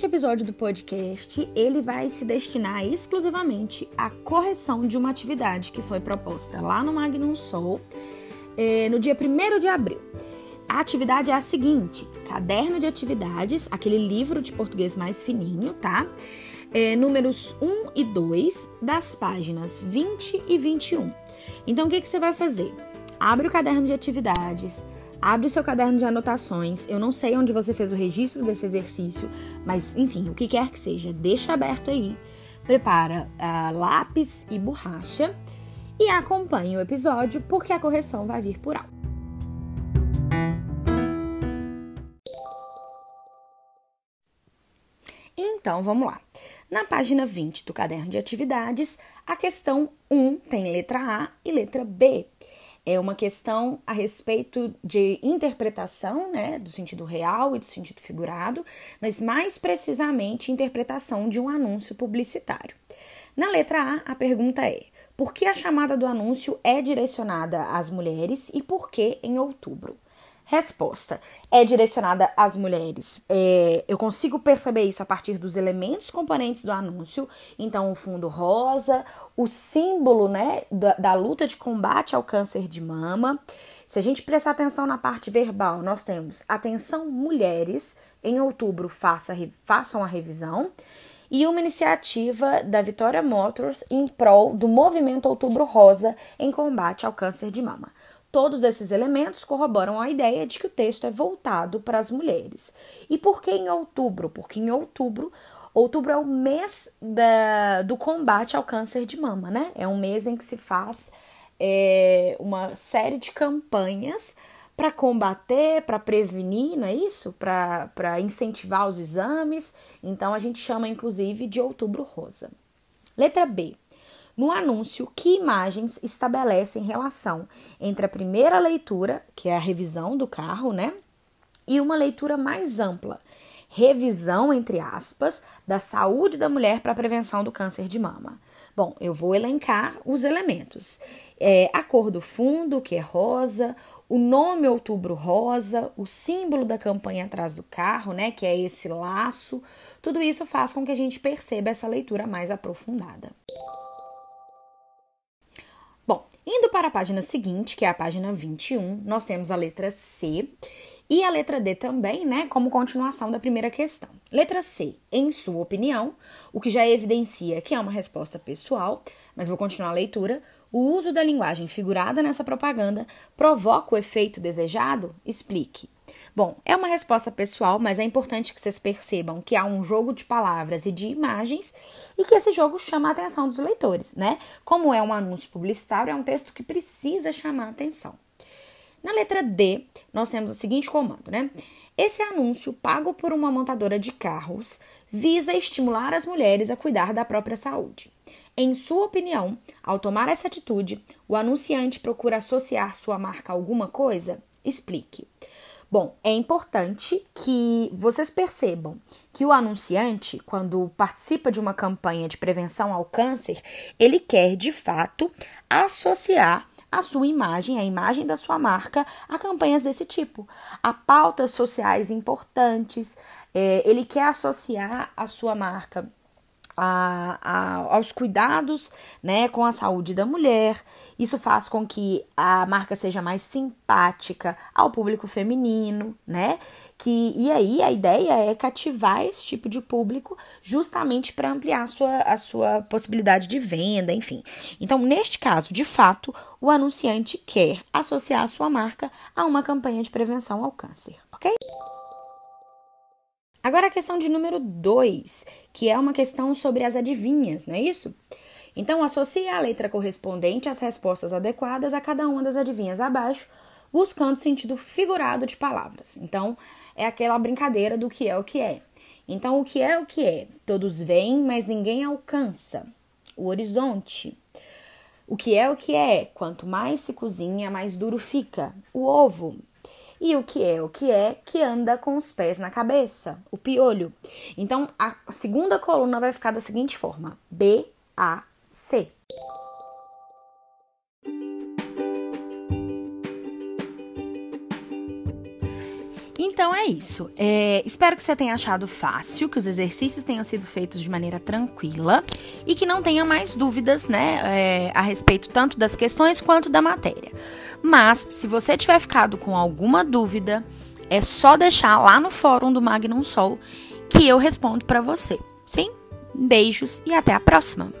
Este episódio do podcast, ele vai se destinar exclusivamente à correção de uma atividade que foi proposta lá no Magnum Soul eh, no dia 1 de abril. A atividade é a seguinte: caderno de atividades, aquele livro de português mais fininho, tá? É, números 1 e 2 das páginas 20 e 21. Então, o que, que você vai fazer? Abre o caderno de atividades, Abre o seu caderno de anotações. Eu não sei onde você fez o registro desse exercício, mas enfim, o que quer que seja, deixa aberto aí. Prepara uh, lápis e borracha e acompanhe o episódio porque a correção vai vir por áudio. Então, vamos lá. Na página 20 do caderno de atividades, a questão 1 tem letra A e letra B é uma questão a respeito de interpretação, né, do sentido real e do sentido figurado, mas mais precisamente interpretação de um anúncio publicitário. Na letra A, a pergunta é: por que a chamada do anúncio é direcionada às mulheres e por que em outubro? Resposta: é direcionada às mulheres. É, eu consigo perceber isso a partir dos elementos componentes do anúncio. Então, o fundo rosa, o símbolo né, da, da luta de combate ao câncer de mama. Se a gente prestar atenção na parte verbal, nós temos atenção mulheres. Em outubro, faça, façam a revisão e uma iniciativa da Vitória Motors em prol do movimento Outubro Rosa em combate ao câncer de mama. Todos esses elementos corroboram a ideia de que o texto é voltado para as mulheres. E por que em outubro? Porque em outubro, outubro é o mês da, do combate ao câncer de mama, né? É um mês em que se faz é, uma série de campanhas para combater, para prevenir, não é isso? Para incentivar os exames. Então a gente chama inclusive de outubro rosa. Letra B. No anúncio, que imagens estabelecem relação entre a primeira leitura, que é a revisão do carro, né? E uma leitura mais ampla, revisão, entre aspas, da saúde da mulher para a prevenção do câncer de mama. Bom, eu vou elencar os elementos. É, a cor do fundo, que é rosa, o nome Outubro Rosa, o símbolo da campanha atrás do carro, né, que é esse laço. Tudo isso faz com que a gente perceba essa leitura mais aprofundada. Bom, indo para a página seguinte, que é a página 21, nós temos a letra C e a letra D também, né, como continuação da primeira questão. Letra C, em sua opinião, o que já evidencia que é uma resposta pessoal, mas vou continuar a leitura. O uso da linguagem figurada nessa propaganda provoca o efeito desejado? Explique. Bom, é uma resposta pessoal, mas é importante que vocês percebam que há um jogo de palavras e de imagens e que esse jogo chama a atenção dos leitores, né? Como é um anúncio publicitário, é um texto que precisa chamar a atenção. Na letra D, nós temos o seguinte comando, né? Esse anúncio, pago por uma montadora de carros, visa estimular as mulheres a cuidar da própria saúde. Em sua opinião, ao tomar essa atitude, o anunciante procura associar sua marca a alguma coisa? Explique. Bom, é importante que vocês percebam que o anunciante, quando participa de uma campanha de prevenção ao câncer, ele quer de fato associar a sua imagem, a imagem da sua marca, a campanhas desse tipo, a pautas sociais importantes. É, ele quer associar a sua marca a, a, aos cuidados né, com a saúde da mulher. Isso faz com que a marca seja mais simpática ao público feminino, né? Que, e aí a ideia é cativar esse tipo de público justamente para ampliar a sua, a sua possibilidade de venda, enfim. Então, neste caso, de fato, o anunciante quer associar a sua marca a uma campanha de prevenção ao câncer, ok? Agora a questão de número 2, que é uma questão sobre as adivinhas, não é isso? Então, associe a letra correspondente às respostas adequadas a cada uma das adivinhas abaixo, buscando sentido figurado de palavras. Então, é aquela brincadeira do que é o que é. Então, o que é o que é? Todos veem, mas ninguém alcança. O horizonte. O que é o que é? Quanto mais se cozinha, mais duro fica. O ovo. E o que é o que é que anda com os pés na cabeça? O piolho. Então, a segunda coluna vai ficar da seguinte forma: B, A, C. Então é isso. É, espero que você tenha achado fácil, que os exercícios tenham sido feitos de maneira tranquila e que não tenha mais dúvidas, né, é, a respeito tanto das questões quanto da matéria. Mas, se você tiver ficado com alguma dúvida, é só deixar lá no fórum do Magnum Sol que eu respondo para você. Sim? Beijos e até a próxima!